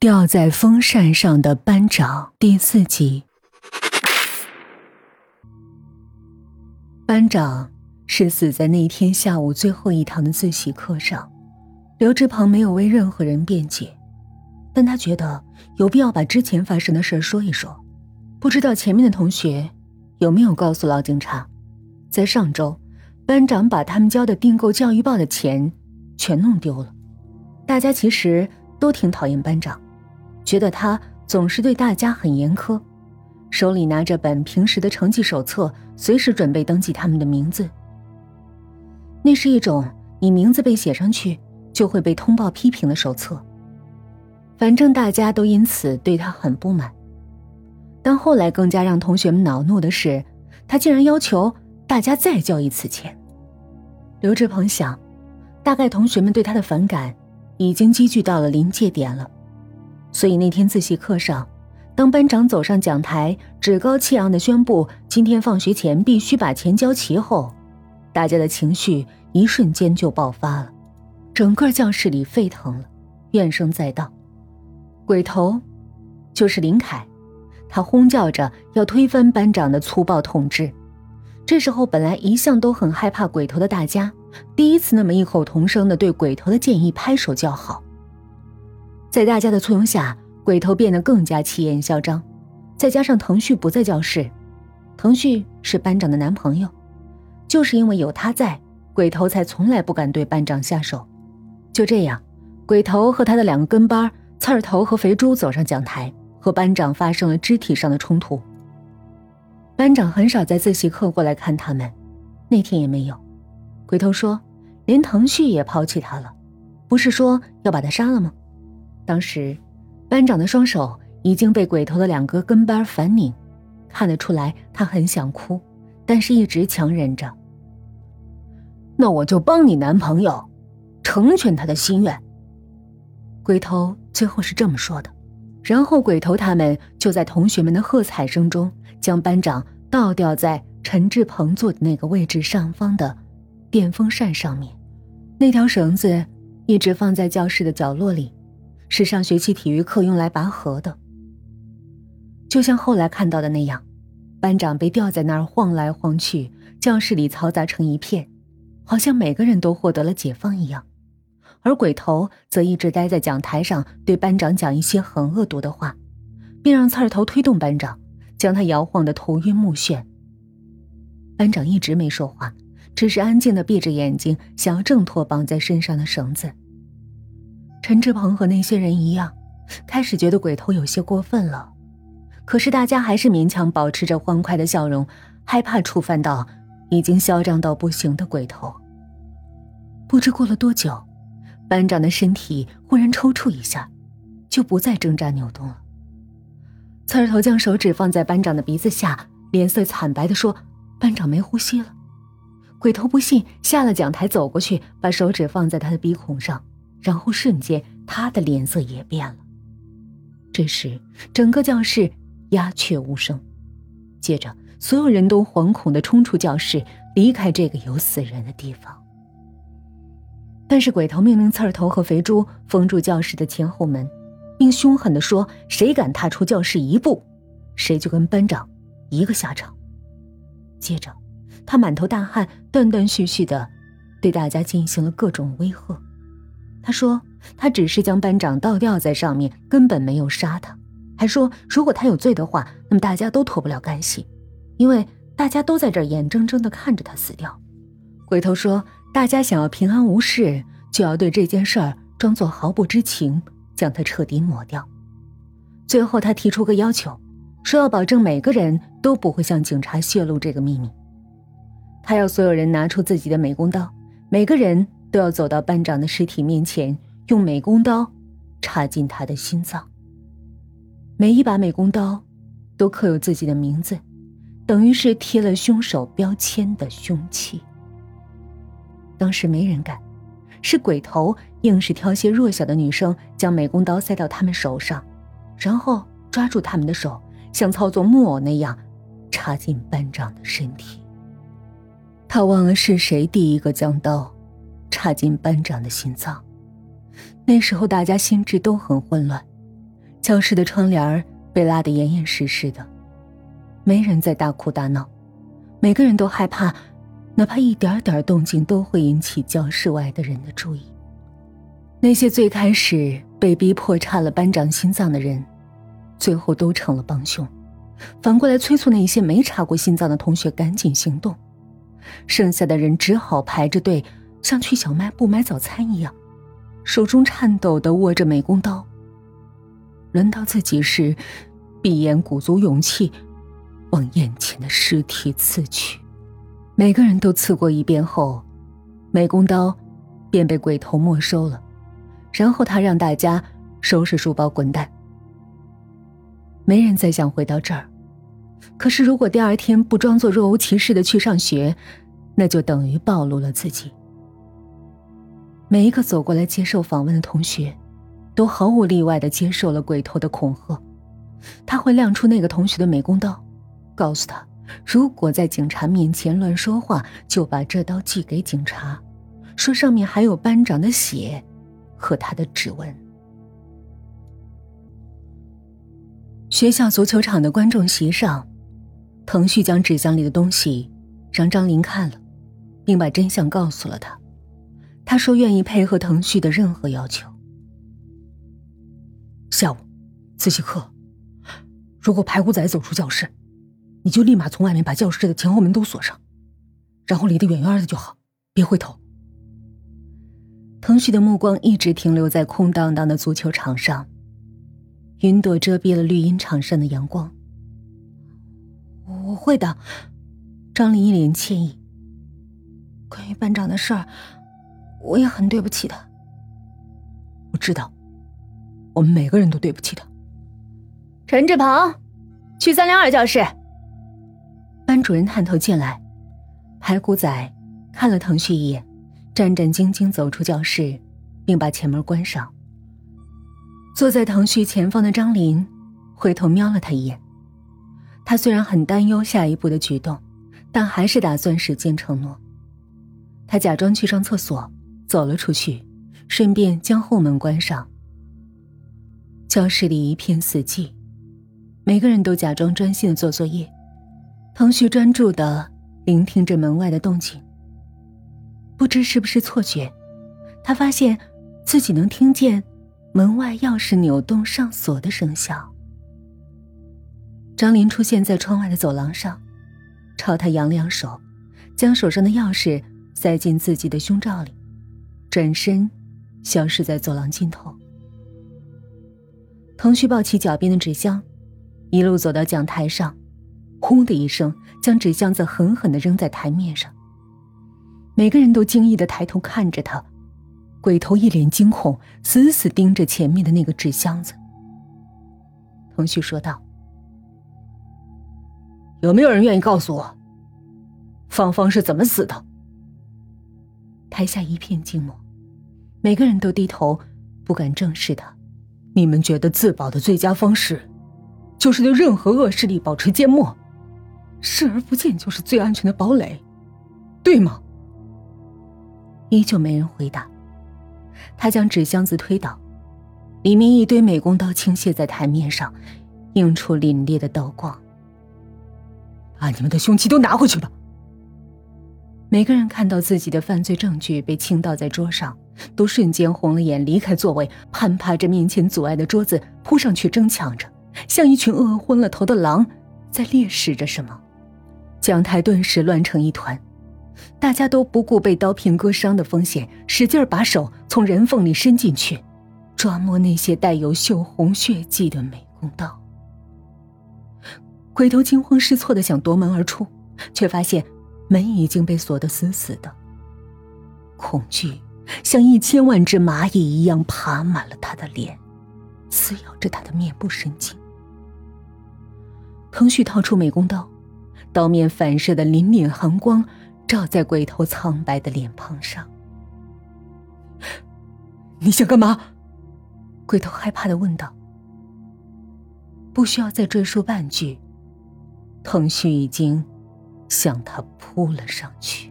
吊在风扇上的班长第四集。班长是死在那天下午最后一堂的自习课上。刘志鹏没有为任何人辩解，但他觉得有必要把之前发生的事说一说。不知道前面的同学有没有告诉老警察，在上周，班长把他们交的订购教育报的钱全弄丢了。大家其实都挺讨厌班长。觉得他总是对大家很严苛，手里拿着本平时的成绩手册，随时准备登记他们的名字。那是一种你名字被写上去就会被通报批评的手册。反正大家都因此对他很不满。但后来更加让同学们恼怒的是，他竟然要求大家再交一次钱。刘志鹏想，大概同学们对他的反感已经积聚到了临界点了。所以那天自习课上，当班长走上讲台，趾高气扬地宣布今天放学前必须把钱交齐后，大家的情绪一瞬间就爆发了，整个教室里沸腾了，怨声载道。鬼头就是林凯，他轰叫着要推翻班长的粗暴统治。这时候，本来一向都很害怕鬼头的大家，第一次那么异口同声地对鬼头的建议拍手叫好。在大家的簇拥下，鬼头变得更加气焰嚣张。再加上腾旭不在教室，腾旭是班长的男朋友，就是因为有他在，鬼头才从来不敢对班长下手。就这样，鬼头和他的两个跟班刺儿头和肥猪走上讲台，和班长发生了肢体上的冲突。班长很少在自习课过来看他们，那天也没有。鬼头说，连腾旭也抛弃他了，不是说要把他杀了吗？当时，班长的双手已经被鬼头的两个跟班反拧，看得出来他很想哭，但是一直强忍着。那我就帮你男朋友，成全他的心愿。鬼头最后是这么说的，然后鬼头他们就在同学们的喝彩声中，将班长倒吊在陈志鹏坐的那个位置上方的电风扇上面，那条绳子一直放在教室的角落里。是上学期体育课用来拔河的，就像后来看到的那样，班长被吊在那儿晃来晃去，教室里嘈杂成一片，好像每个人都获得了解放一样。而鬼头则一直待在讲台上，对班长讲一些很恶毒的话，并让刺儿头推动班长，将他摇晃得头晕目眩。班长一直没说话，只是安静的闭着眼睛，想要挣脱绑在身上的绳子。陈志鹏和那些人一样，开始觉得鬼头有些过分了，可是大家还是勉强保持着欢快的笑容，害怕触犯到已经嚣张到不行的鬼头。不知过了多久，班长的身体忽然抽搐一下，就不再挣扎扭动了。刺儿头将手指放在班长的鼻子下，脸色惨白的说：“班长没呼吸了。”鬼头不信，下了讲台走过去，把手指放在他的鼻孔上。然后瞬间，他的脸色也变了。这时，整个教室鸦雀无声。接着，所有人都惶恐的冲出教室，离开这个有死人的地方。但是，鬼头命令刺儿头和肥猪封住教室的前后门，并凶狠的说：“谁敢踏出教室一步，谁就跟班长一个下场。”接着，他满头大汗，断断续续的对大家进行了各种威吓。他说：“他只是将班长倒吊在上面，根本没有杀他。还说，如果他有罪的话，那么大家都脱不了干系，因为大家都在这眼睁睁地看着他死掉。”鬼头说：“大家想要平安无事，就要对这件事儿装作毫不知情，将他彻底抹掉。”最后，他提出个要求，说要保证每个人都不会向警察泄露这个秘密。他要所有人拿出自己的美工刀，每个人。都要走到班长的尸体面前，用美工刀插进他的心脏。每一把美工刀都刻有自己的名字，等于是贴了凶手标签的凶器。当时没人敢，是鬼头硬是挑些弱小的女生，将美工刀塞到他们手上，然后抓住他们的手，像操作木偶那样插进班长的身体。他忘了是谁第一个将刀。插进班长的心脏。那时候大家心智都很混乱，教室的窗帘被拉得严严实实的，没人在大哭大闹，每个人都害怕，哪怕一点点动静都会引起教室外的人的注意。那些最开始被逼迫插了班长心脏的人，最后都成了帮凶，反过来催促那些没插过心脏的同学赶紧行动。剩下的人只好排着队，像去小卖部买早餐一样，手中颤抖的握着美工刀。轮到自己时，闭眼鼓足勇气，往眼前的尸体刺去。每个人都刺过一遍后，美工刀便被鬼头没收了。然后他让大家收拾书包滚蛋。没人再想回到这儿，可是如果第二天不装作若无其事的去上学，那就等于暴露了自己。每一个走过来接受访问的同学，都毫无例外的接受了鬼头的恐吓。他会亮出那个同学的美工刀，告诉他，如果在警察面前乱说话，就把这刀寄给警察，说上面还有班长的血。和他的指纹。学校足球场的观众席上，腾旭将纸箱里的东西让张林看了，并把真相告诉了他。他说愿意配合腾旭的任何要求。下午，自习课，如果排骨仔走出教室，你就立马从外面把教室的前后门都锁上，然后离得远远的就好，别回头。腾旭的目光一直停留在空荡荡的足球场上，云朵遮蔽了绿茵场上的阳光。我会的，张琳一脸歉意。关于班长的事儿，我也很对不起他。我知道，我们每个人都对不起他。陈志鹏，去三零二教室。班主任探头进来，排骨仔看了腾旭一眼。战战兢兢走出教室，并把前门关上。坐在腾旭前方的张林回头瞄了他一眼。他虽然很担忧下一步的举动，但还是打算实践承诺。他假装去上厕所，走了出去，顺便将后门关上。教室里一片死寂，每个人都假装专心的做作业。腾旭专注的聆听着门外的动静。不知是不是错觉，他发现自己能听见门外钥匙扭动上锁的声响。张林出现在窗外的走廊上，朝他扬了扬手，将手上的钥匙塞进自己的胸罩里，转身消失在走廊尽头。腾旭抱起脚边的纸箱，一路走到讲台上，轰的一声将纸箱子狠狠的扔在台面上。每个人都惊异的抬头看着他，鬼头一脸惊恐，死死盯着前面的那个纸箱子。腾旭说道：“有没有人愿意告诉我，芳芳是怎么死的？”台下一片静默，每个人都低头，不敢正视他。你们觉得自保的最佳方式，就是对任何恶势力保持缄默，视而不见就是最安全的堡垒，对吗？依旧没人回答。他将纸箱子推倒，里面一堆美工刀倾泻在台面上，映出凛冽的刀光。把你们的凶器都拿回去吧。每个人看到自己的犯罪证据被倾倒在桌上，都瞬间红了眼，离开座位，攀爬着面前阻碍的桌子，扑上去争抢着，像一群饿昏了头的狼，在猎食着什么。讲台顿时乱成一团。大家都不顾被刀片割伤的风险，使劲把手从人缝里伸进去，抓摸那些带有锈红血迹的美工刀。鬼头惊慌失措的想夺门而出，却发现门已经被锁得死死的。恐惧像一千万只蚂蚁一样爬满了他的脸，撕咬着他的面部神经。腾旭掏出美工刀，刀面反射的凛凛寒光。照在鬼头苍白的脸庞上，你想干嘛？鬼头害怕的问道。不需要再赘述半句，腾旭已经向他扑了上去。